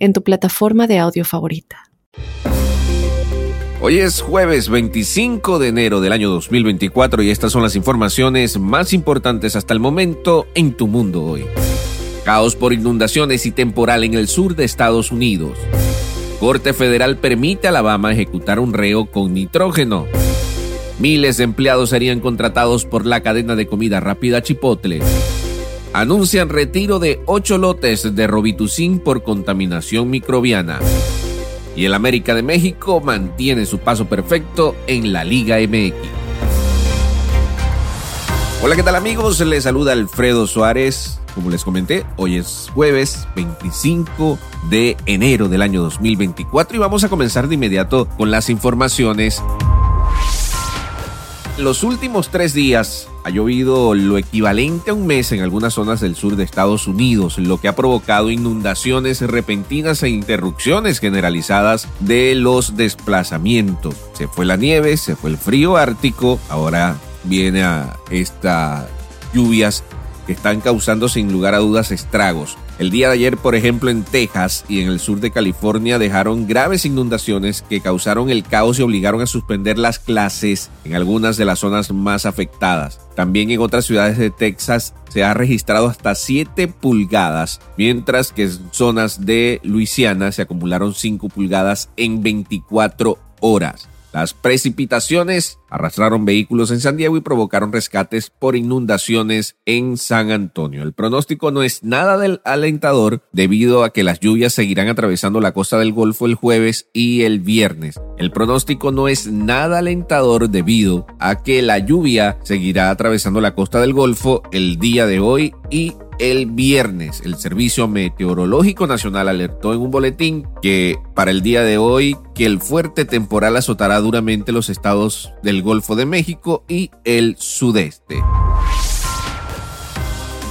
en tu plataforma de audio favorita. Hoy es jueves 25 de enero del año 2024 y estas son las informaciones más importantes hasta el momento en tu mundo hoy. Caos por inundaciones y temporal en el sur de Estados Unidos. Corte Federal permite a Alabama ejecutar un reo con nitrógeno. Miles de empleados serían contratados por la cadena de comida rápida Chipotle anuncian retiro de ocho lotes de Robitussin por contaminación microbiana. Y el América de México mantiene su paso perfecto en la Liga MX. Hola, ¿qué tal amigos? Les saluda Alfredo Suárez. Como les comenté, hoy es jueves 25 de enero del año 2024 y vamos a comenzar de inmediato con las informaciones los últimos tres días ha llovido lo equivalente a un mes en algunas zonas del sur de Estados Unidos, lo que ha provocado inundaciones repentinas e interrupciones generalizadas de los desplazamientos. Se fue la nieve, se fue el frío ártico, ahora viene a estas lluvias que están causando sin lugar a dudas estragos. El día de ayer, por ejemplo, en Texas y en el sur de California dejaron graves inundaciones que causaron el caos y obligaron a suspender las clases en algunas de las zonas más afectadas. También en otras ciudades de Texas se ha registrado hasta 7 pulgadas, mientras que en zonas de Luisiana se acumularon 5 pulgadas en 24 horas. Las precipitaciones arrastraron vehículos en San Diego y provocaron rescates por inundaciones en San Antonio. El pronóstico no es nada del alentador debido a que las lluvias seguirán atravesando la costa del Golfo el jueves y el viernes. El pronóstico no es nada alentador debido a que la lluvia seguirá atravesando la costa del Golfo el día de hoy y el viernes. El Servicio Meteorológico Nacional alertó en un boletín que para el día de hoy que el fuerte temporal azotará duramente los estados del Golfo de México y el sudeste.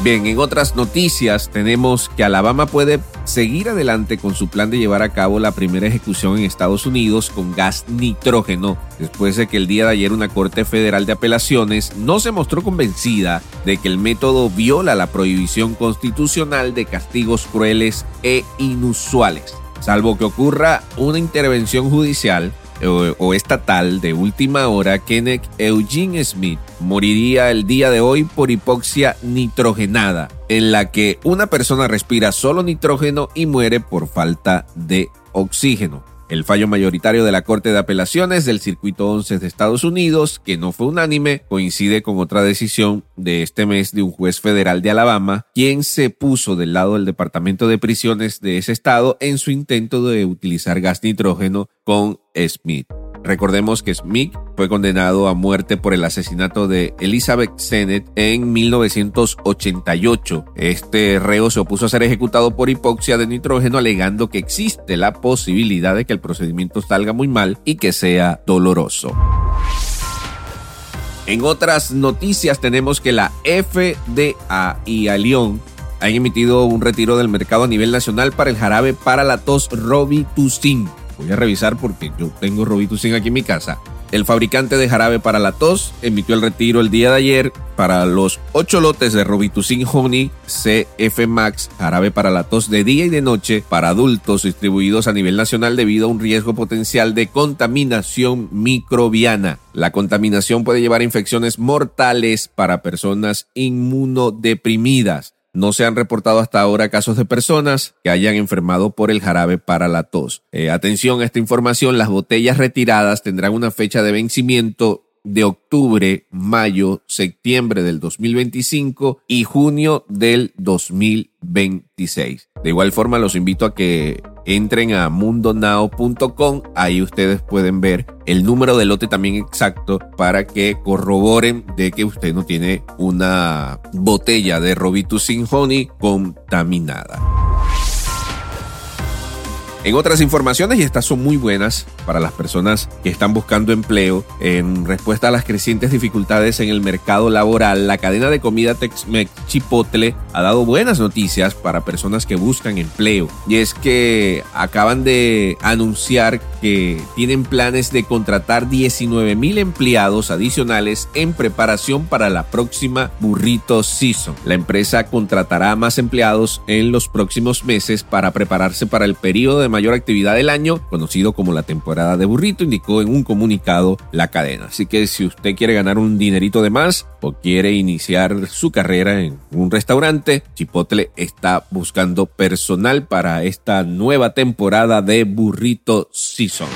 Bien, en otras noticias tenemos que Alabama puede seguir adelante con su plan de llevar a cabo la primera ejecución en Estados Unidos con gas nitrógeno, después de que el día de ayer una Corte Federal de Apelaciones no se mostró convencida de que el método viola la prohibición constitucional de castigos crueles e inusuales. Salvo que ocurra una intervención judicial, o, estatal de última hora, Kenneth Eugene Smith moriría el día de hoy por hipoxia nitrogenada, en la que una persona respira solo nitrógeno y muere por falta de oxígeno. El fallo mayoritario de la Corte de Apelaciones del Circuito 11 de Estados Unidos, que no fue unánime, coincide con otra decisión de este mes de un juez federal de Alabama, quien se puso del lado del Departamento de Prisiones de ese estado en su intento de utilizar gas nitrógeno con Smith. Recordemos que Smith fue condenado a muerte por el asesinato de Elizabeth Sennett en 1988. Este reo se opuso a ser ejecutado por hipoxia de nitrógeno alegando que existe la posibilidad de que el procedimiento salga muy mal y que sea doloroso. En otras noticias tenemos que la FDA y Alión han emitido un retiro del mercado a nivel nacional para el jarabe para la tos Robitussin Voy a revisar porque yo tengo Robitussin aquí en mi casa. El fabricante de jarabe para la tos emitió el retiro el día de ayer para los 8 lotes de Robitussin Honey CF Max, jarabe para la tos de día y de noche para adultos distribuidos a nivel nacional debido a un riesgo potencial de contaminación microbiana. La contaminación puede llevar a infecciones mortales para personas inmunodeprimidas. No se han reportado hasta ahora casos de personas que hayan enfermado por el jarabe para la tos. Eh, atención a esta información, las botellas retiradas tendrán una fecha de vencimiento de octubre, mayo, septiembre del 2025 y junio del 2026. De igual forma, los invito a que entren a mundonow.com. Ahí ustedes pueden ver el número de lote también exacto para que corroboren de que usted no tiene una botella de Robitussin Honey contaminada. En otras informaciones, y estas son muy buenas para las personas que están buscando empleo, en respuesta a las crecientes dificultades en el mercado laboral, la cadena de comida Tex-Mex Chipotle ha dado buenas noticias para personas que buscan empleo. Y es que acaban de anunciar que tienen planes de contratar 19 mil empleados adicionales en preparación para la próxima Burrito Season. La empresa contratará más empleados en los próximos meses para prepararse para el periodo de mayor actividad del año, conocido como la temporada de burrito, indicó en un comunicado la cadena. Así que si usted quiere ganar un dinerito de más o quiere iniciar su carrera en un restaurante, Chipotle está buscando personal para esta nueva temporada de Burrito Season.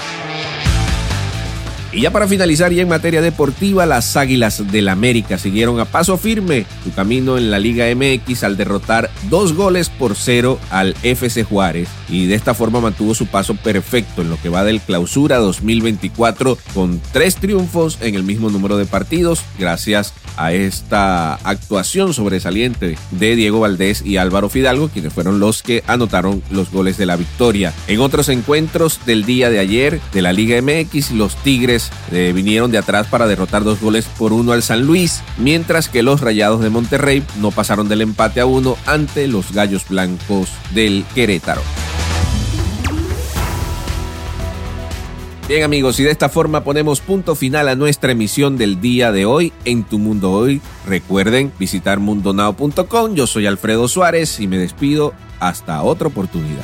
Y ya para finalizar, y en materia deportiva, las Águilas del América siguieron a paso firme su camino en la Liga MX al derrotar dos goles por cero al FC Juárez y de esta forma mantuvo su paso perfecto en lo que va del clausura 2024 con tres triunfos en el mismo número de partidos gracias a esta actuación sobresaliente de Diego Valdés y Álvaro Fidalgo, quienes fueron los que anotaron los goles de la victoria. En otros encuentros del día de ayer de la Liga MX, los Eh, vinieron de atrás para derrotar dos goles por uno al San Luis, mientras que los Rayados de Monterrey no pasaron del empate a uno ante los Gallos Blancos del Querétaro. Bien amigos, y de esta forma ponemos punto final a nuestra emisión del día de hoy en Tu Mundo Hoy. Recuerden visitar mundonao.com, yo soy Alfredo Suárez y me despido hasta otra oportunidad.